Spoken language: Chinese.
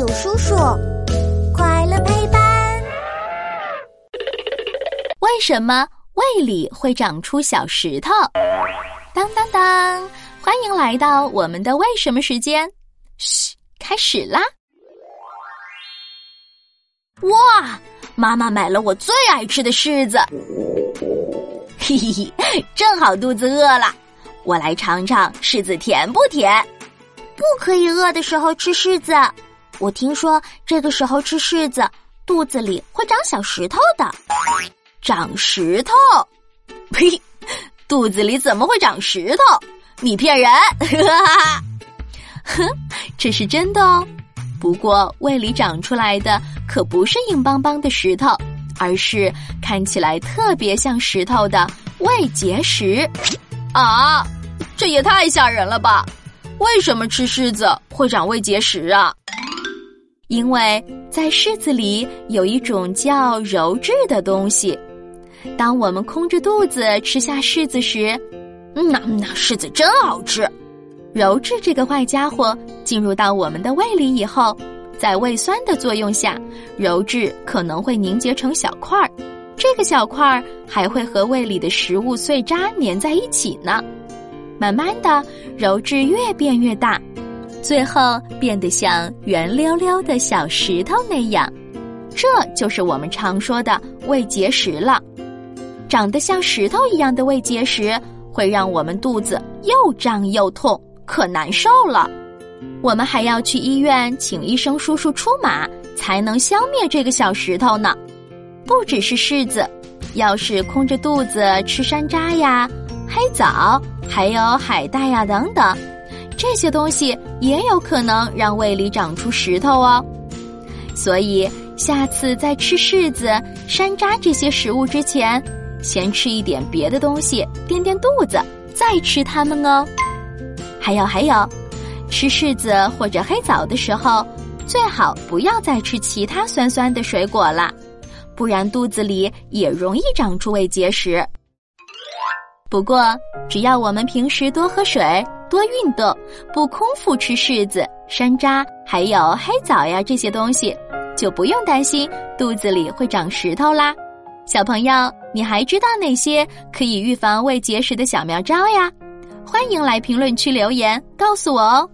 有叔叔，快乐陪伴。为什么胃里会长出小石头？当当当！欢迎来到我们的为什么时间。嘘，开始啦！哇，妈妈买了我最爱吃的柿子，嘿嘿嘿，正好肚子饿了，我来尝尝柿子甜不甜。不可以饿的时候吃柿子，我听说这个时候吃柿子，肚子里会长小石头的。长石头？呸！肚子里怎么会长石头？你骗人！哼，这是真的哦。不过胃里长出来的可不是硬邦邦的石头，而是看起来特别像石头的胃结石。啊，这也太吓人了吧！为什么吃柿子会长胃结石啊？因为在柿子里有一种叫鞣质的东西。当我们空着肚子吃下柿子时，嗯呐，那柿子真好吃。鞣质这个坏家伙进入到我们的胃里以后，在胃酸的作用下，鞣质可能会凝结成小块儿。这个小块儿还会和胃里的食物碎渣粘在一起呢。慢慢的，鞣质越变越大，最后变得像圆溜溜的小石头那样，这就是我们常说的胃结石了。长得像石头一样的胃结石会让我们肚子又胀又痛，可难受了。我们还要去医院请医生叔叔出马，才能消灭这个小石头呢。不只是柿子，要是空着肚子吃山楂呀。黑枣，还有海带呀，等等，这些东西也有可能让胃里长出石头哦。所以下次在吃柿子、山楂这些食物之前，先吃一点别的东西垫垫肚子，再吃它们哦。还有还有，吃柿子或者黑枣的时候，最好不要再吃其他酸酸的水果了，不然肚子里也容易长出胃结石。不过，只要我们平时多喝水、多运动，不空腹吃柿子、山楂，还有黑枣呀这些东西，就不用担心肚子里会长石头啦。小朋友，你还知道哪些可以预防胃结石的小妙招呀？欢迎来评论区留言告诉我哦。